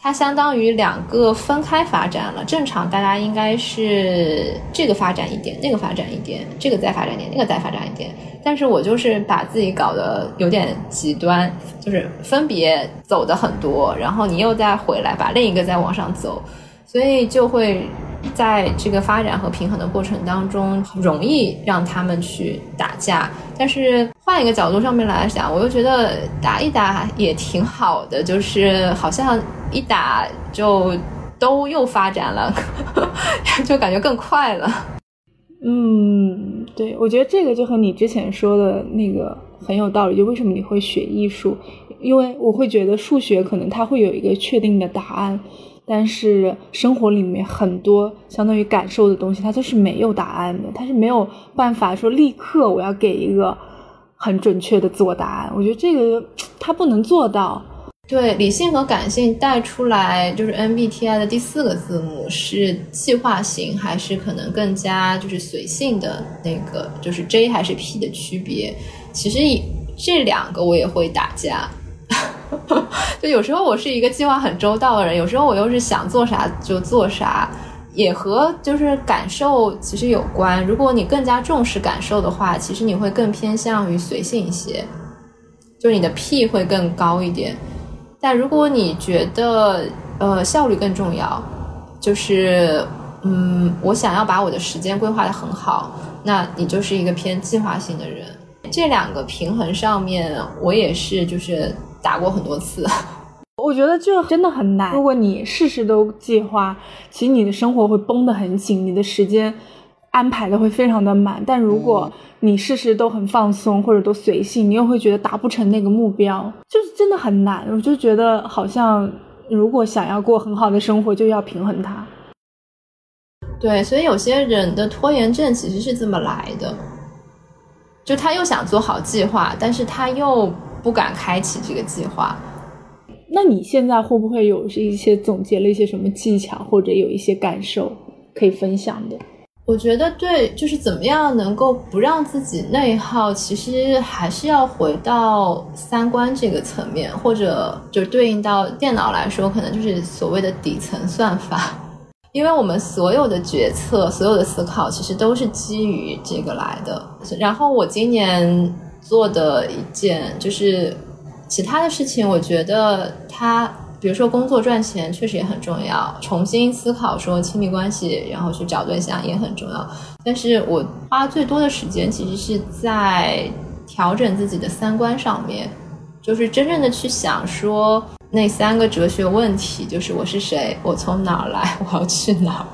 它相当于两个分开发展了。正常大家应该是这个发展一点，那个发展一点，这个再发展一点，那个再发展一点。但是我就是把自己搞得有点极端，就是分别走的很多，然后你又再回来把另一个再往上走，所以就会在这个发展和平衡的过程当中，容易让他们去打架。但是换一个角度上面来讲，我又觉得打一打也挺好的，就是好像。一打就都又发展了，就感觉更快了。嗯，对，我觉得这个就和你之前说的那个很有道理。就为什么你会学艺术？因为我会觉得数学可能它会有一个确定的答案，但是生活里面很多相当于感受的东西，它都是没有答案的，它是没有办法说立刻我要给一个很准确的自我答案。我觉得这个它不能做到。对理性和感性带出来，就是 MBTI 的第四个字母是计划型，还是可能更加就是随性的那个，就是 J 还是 P 的区别。其实这两个我也会打架，就有时候我是一个计划很周到的人，有时候我又是想做啥就做啥，也和就是感受其实有关。如果你更加重视感受的话，其实你会更偏向于随性一些，就是你的 P 会更高一点。但如果你觉得呃效率更重要，就是嗯我想要把我的时间规划的很好，那你就是一个偏计划性的人。这两个平衡上面，我也是就是打过很多次。我觉得这真的很难。如果你事事都计划，其实你的生活会绷得很紧，你的时间。安排的会非常的满，但如果你事事都很放松或者都随性，你又会觉得达不成那个目标，就是真的很难。我就觉得好像如果想要过很好的生活，就要平衡它。对，所以有些人的拖延症其实是这么来的，就他又想做好计划，但是他又不敢开启这个计划。那你现在会不会有一些总结了一些什么技巧，或者有一些感受可以分享的？我觉得对，就是怎么样能够不让自己内耗，其实还是要回到三观这个层面，或者就对应到电脑来说，可能就是所谓的底层算法。因为我们所有的决策、所有的思考，其实都是基于这个来的。然后我今年做的一件就是其他的事情，我觉得它。比如说工作赚钱确实也很重要，重新思考说亲密关系，然后去找对象也很重要。但是我花最多的时间其实是在调整自己的三观上面，就是真正的去想说那三个哲学问题，就是我是谁，我从哪儿来，我要去哪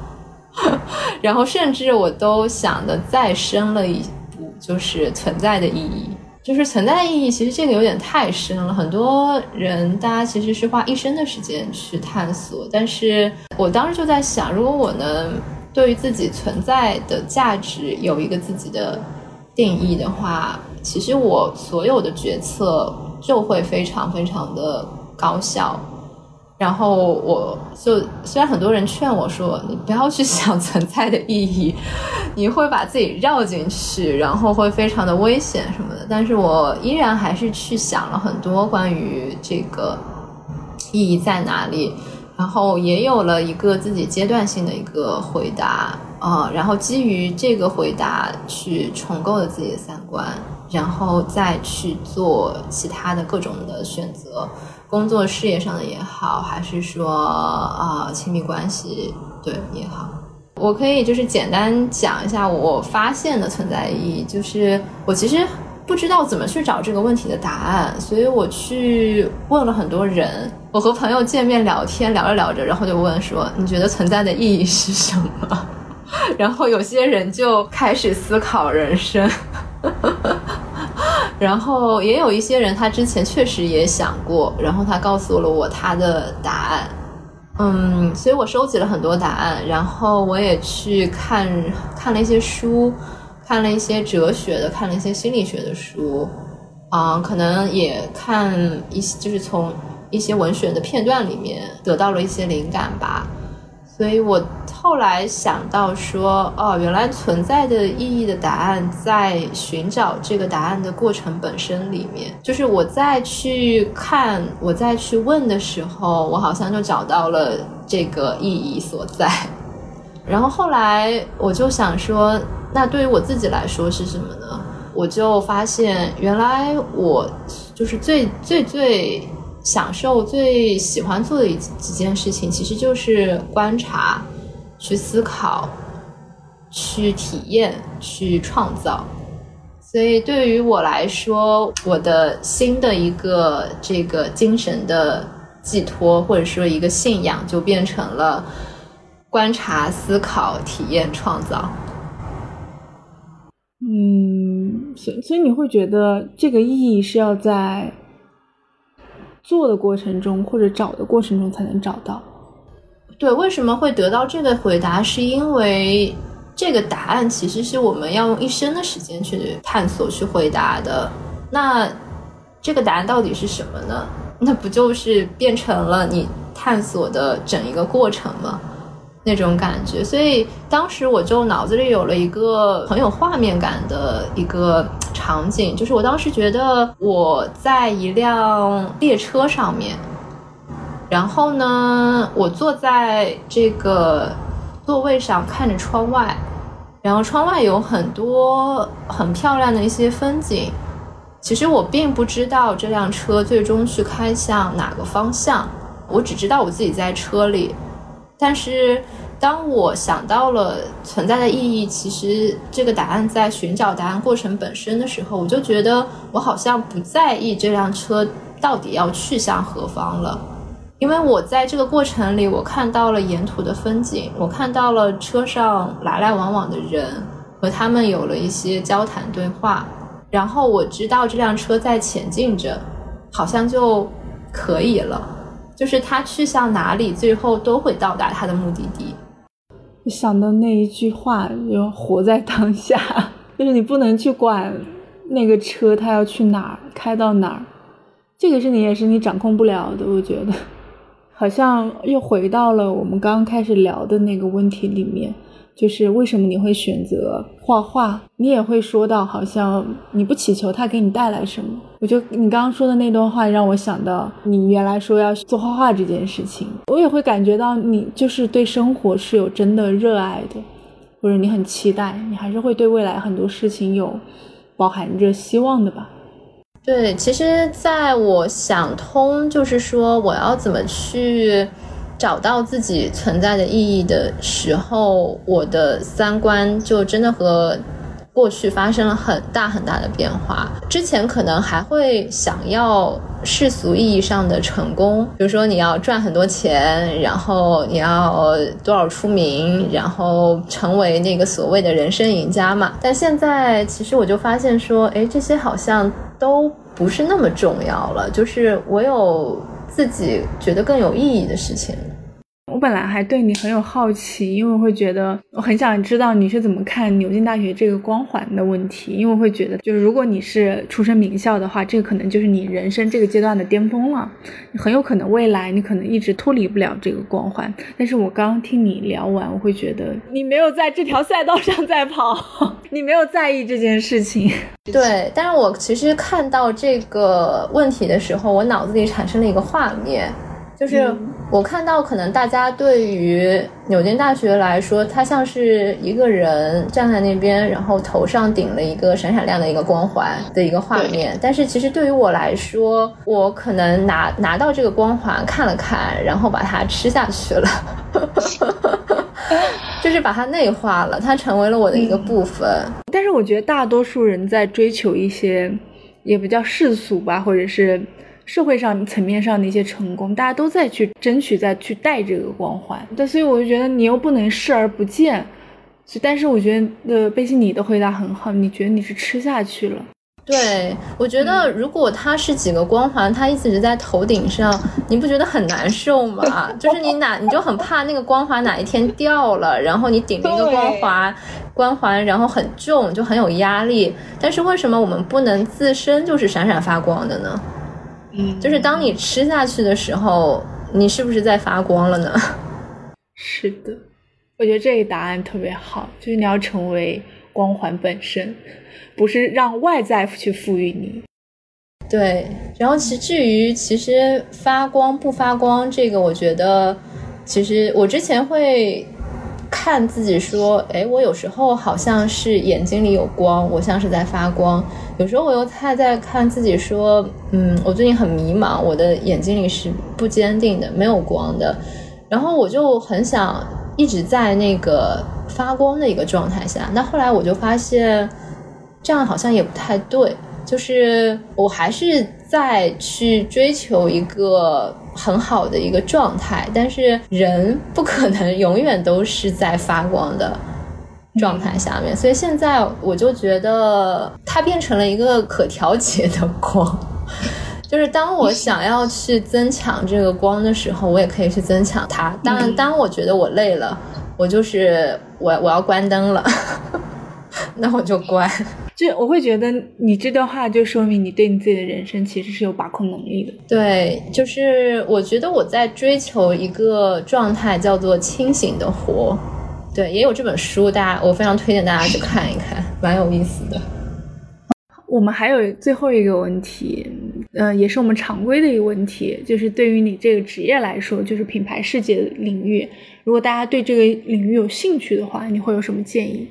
儿，然后甚至我都想的再深了一步，就是存在的意义。就是存在的意义，其实这个有点太深了。很多人，大家其实是花一生的时间去探索。但是我当时就在想，如果我能对于自己存在的价值有一个自己的定义的话，其实我所有的决策就会非常非常的高效。然后我就虽然很多人劝我说你不要去想存在的意义，你会把自己绕进去，然后会非常的危险什么的，但是我依然还是去想了很多关于这个意义在哪里，然后也有了一个自己阶段性的一个回答啊，然后基于这个回答去重构了自己的三观，然后再去做其他的各种的选择。工作事业上的也好，还是说啊亲密关系对也好，我可以就是简单讲一下我发现的存在意义。就是我其实不知道怎么去找这个问题的答案，所以我去问了很多人。我和朋友见面聊天，聊着聊着，然后就问说：“你觉得存在的意义是什么？” 然后有些人就开始思考人生。然后也有一些人，他之前确实也想过，然后他告诉了我他的答案，嗯，所以我收集了很多答案，然后我也去看看了一些书，看了一些哲学的，看了一些心理学的书，啊，可能也看一些，就是从一些文学的片段里面得到了一些灵感吧。所以我后来想到说，哦，原来存在的意义的答案在寻找这个答案的过程本身里面。就是我再去看，我再去问的时候，我好像就找到了这个意义所在。然后后来我就想说，那对于我自己来说是什么呢？我就发现，原来我就是最最最。享受最喜欢做的一几件事情，其实就是观察、去思考、去体验、去创造。所以对于我来说，我的新的一个这个精神的寄托，或者说一个信仰，就变成了观察、思考、体验、创造。嗯，所所以你会觉得这个意义是要在。做的过程中，或者找的过程中才能找到。对，为什么会得到这个回答？是因为这个答案其实是我们要用一生的时间去探索、去回答的。那这个答案到底是什么呢？那不就是变成了你探索的整一个过程吗？那种感觉。所以当时我就脑子里有了一个很有画面感的一个。场景就是我当时觉得我在一辆列车上面，然后呢，我坐在这个座位上看着窗外，然后窗外有很多很漂亮的一些风景。其实我并不知道这辆车最终去开向哪个方向，我只知道我自己在车里，但是。当我想到了存在的意义，其实这个答案在寻找答案过程本身的时候，我就觉得我好像不在意这辆车到底要去向何方了，因为我在这个过程里，我看到了沿途的风景，我看到了车上来来往往的人，和他们有了一些交谈对话，然后我知道这辆车在前进着，好像就可以了，就是他去向哪里，最后都会到达他的目的地。想到那一句话，要活在当下，就是你不能去管那个车它要去哪儿，开到哪儿，这个是你也是你掌控不了的。我觉得，好像又回到了我们刚刚开始聊的那个问题里面。就是为什么你会选择画画？你也会说到，好像你不祈求它给你带来什么。我就你刚刚说的那段话，让我想到你原来说要做画画这件事情。我也会感觉到你就是对生活是有真的热爱的，或者你很期待，你还是会对未来很多事情有包含着希望的吧？对，其实在我想通，就是说我要怎么去。找到自己存在的意义的时候，我的三观就真的和过去发生了很大很大的变化。之前可能还会想要世俗意义上的成功，比如说你要赚很多钱，然后你要多少出名，然后成为那个所谓的人生赢家嘛。但现在其实我就发现说，哎，这些好像都不是那么重要了。就是我有。自己觉得更有意义的事情。我本来还对你很有好奇，因为我会觉得我很想知道你是怎么看牛津大学这个光环的问题。因为我会觉得，就是如果你是出身名校的话，这个可能就是你人生这个阶段的巅峰了。很有可能未来你可能一直脱离不了这个光环。但是我刚刚听你聊完，我会觉得你没有在这条赛道上在跑，你没有在意这件事情。对，但是我其实看到这个问题的时候，我脑子里产生了一个画面。就是我看到，可能大家对于牛津大学来说，它像是一个人站在那边，然后头上顶了一个闪闪亮的一个光环的一个画面。但是其实对于我来说，我可能拿拿到这个光环看了看，然后把它吃下去了，就是把它内化了，它成为了我的一个部分。但是我觉得大多数人在追求一些，也不叫世俗吧，或者是。社会上层面上的一些成功，大家都在去争取，在去带这个光环。但所以我就觉得你又不能视而不见。所以但是我觉得，呃，贝西你的回答很好，你觉得你是吃下去了。对，我觉得如果它是几个光环，它一直在头顶上，你不觉得很难受吗？就是你哪你就很怕那个光环哪一天掉了，然后你顶着一个光环，光环然后很重，就很有压力。但是为什么我们不能自身就是闪闪发光的呢？嗯，就是当你吃下去的时候，你是不是在发光了呢？是的，我觉得这个答案特别好，就是你要成为光环本身。不是让外在去赋予你，对。然后其至于其实发光不发光这个，我觉得其实我之前会看自己说，哎，我有时候好像是眼睛里有光，我像是在发光。有时候我又太在看自己说，嗯，我最近很迷茫，我的眼睛里是不坚定的，没有光的。然后我就很想一直在那个发光的一个状态下。那后来我就发现。这样好像也不太对，就是我还是在去追求一个很好的一个状态，但是人不可能永远都是在发光的状态下面，所以现在我就觉得它变成了一个可调节的光，就是当我想要去增强这个光的时候，我也可以去增强它。当然，当我觉得我累了，我就是我我要关灯了，那我就关。就我会觉得你这段话就说明你对你自己的人生其实是有把控能力的。对，就是我觉得我在追求一个状态，叫做清醒的活。对，也有这本书，大家我非常推荐大家去看一看，蛮有意思的。我们还有最后一个问题，嗯，也是我们常规的一个问题，就是对于你这个职业来说，就是品牌世界领域，如果大家对这个领域有兴趣的话，你会有什么建议？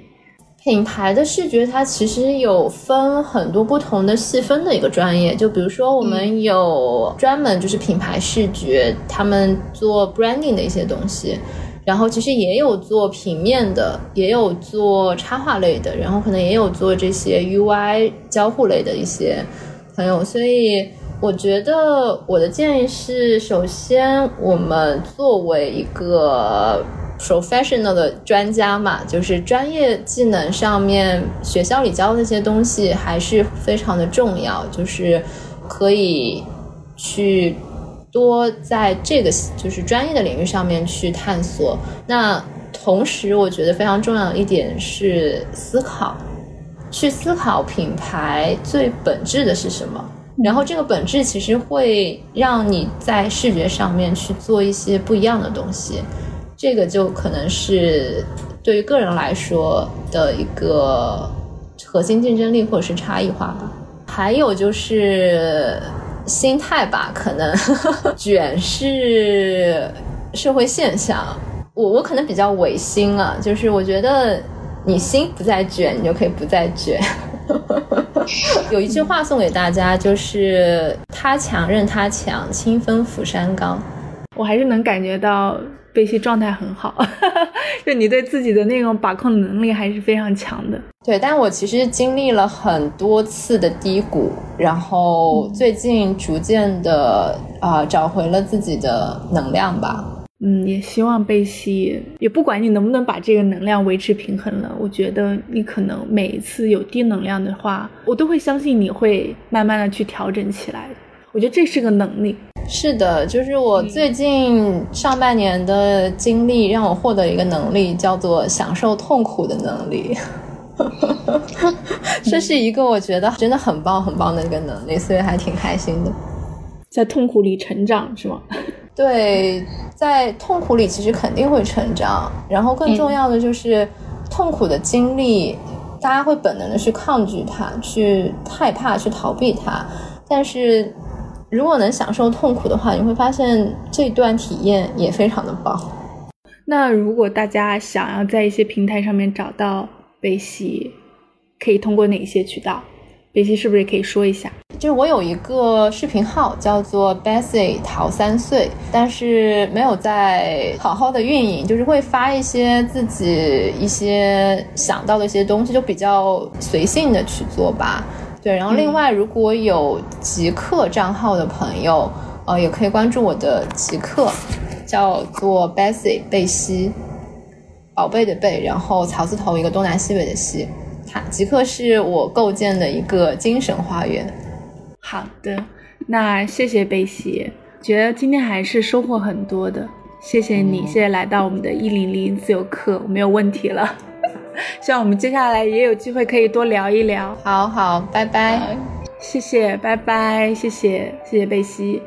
品牌的视觉，它其实有分很多不同的细分的一个专业，就比如说我们有专门就是品牌视觉，他们做 branding 的一些东西，然后其实也有做平面的，也有做插画类的，然后可能也有做这些 UI 交互类的一些朋友，所以我觉得我的建议是，首先我们作为一个。Professional 的专家嘛，就是专业技能上面，学校里教的那些东西还是非常的重要，就是可以去多在这个就是专业的领域上面去探索。那同时，我觉得非常重要的一点是思考，去思考品牌最本质的是什么，然后这个本质其实会让你在视觉上面去做一些不一样的东西。这个就可能是对于个人来说的一个核心竞争力或者是差异化吧。还有就是心态吧，可能 卷是社会现象。我我可能比较违心啊，就是我觉得你心不再卷，你就可以不再卷。有一句话送给大家，就是他强任他强，清风拂山岗。我还是能感觉到。贝西状态很好，就你对自己的那种把控能力还是非常强的。对，但我其实经历了很多次的低谷，然后最近逐渐的啊找回了自己的能量吧。嗯，也希望贝西，也不管你能不能把这个能量维持平衡了，我觉得你可能每一次有低能量的话，我都会相信你会慢慢的去调整起来的。我觉得这是个能力。是的，就是我最近上半年的经历让我获得一个能力，叫做享受痛苦的能力。这是一个我觉得真的很棒很棒的一个能力，所以还挺开心的。在痛苦里成长是吗？对，在痛苦里其实肯定会成长。然后更重要的就是痛苦的经历，大家会本能的去抗拒它，去害怕，去逃避它，但是。如果能享受痛苦的话，你会发现这段体验也非常的棒。那如果大家想要在一些平台上面找到贝西，可以通过哪些渠道？贝西是不是也可以说一下？就是我有一个视频号叫做 Bessie 淘三岁，但是没有在好好的运营，就是会发一些自己一些想到的一些东西，就比较随性的去做吧。对，然后另外如果有极客账号的朋友，呃，也可以关注我的极客，叫做 Bessie 贝西，宝贝的贝，然后草字头一个东南西北的西，它极客是我构建的一个精神花园。好的，那谢谢贝西，觉得今天还是收获很多的，谢谢你，谢谢来到我们的一零零自由课，我没有问题了。希望我们接下来也有机会可以多聊一聊。好好，拜拜。谢谢，拜拜，谢谢，谢谢贝西。